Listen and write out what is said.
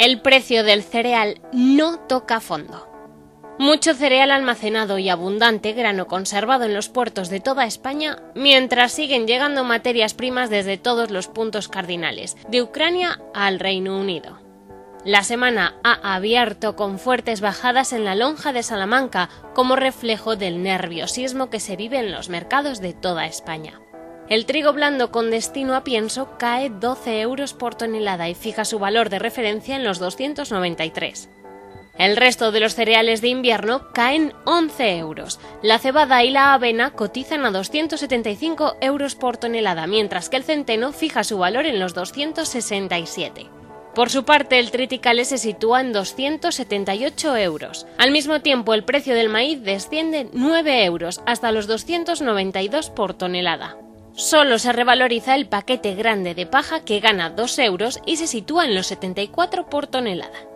el precio del cereal no toca fondo. Mucho cereal almacenado y abundante grano conservado en los puertos de toda España, mientras siguen llegando materias primas desde todos los puntos cardinales, de Ucrania al Reino Unido. La semana ha abierto con fuertes bajadas en la lonja de Salamanca como reflejo del nerviosismo que se vive en los mercados de toda España. El trigo blando con destino a pienso cae 12 euros por tonelada y fija su valor de referencia en los 293. El resto de los cereales de invierno caen 11 euros. La cebada y la avena cotizan a 275 euros por tonelada, mientras que el centeno fija su valor en los 267. Por su parte, el triticale se sitúa en 278 euros. Al mismo tiempo, el precio del maíz desciende 9 euros hasta los 292 por tonelada. Solo se revaloriza el paquete grande de paja que gana 2 euros y se sitúa en los 74 por tonelada.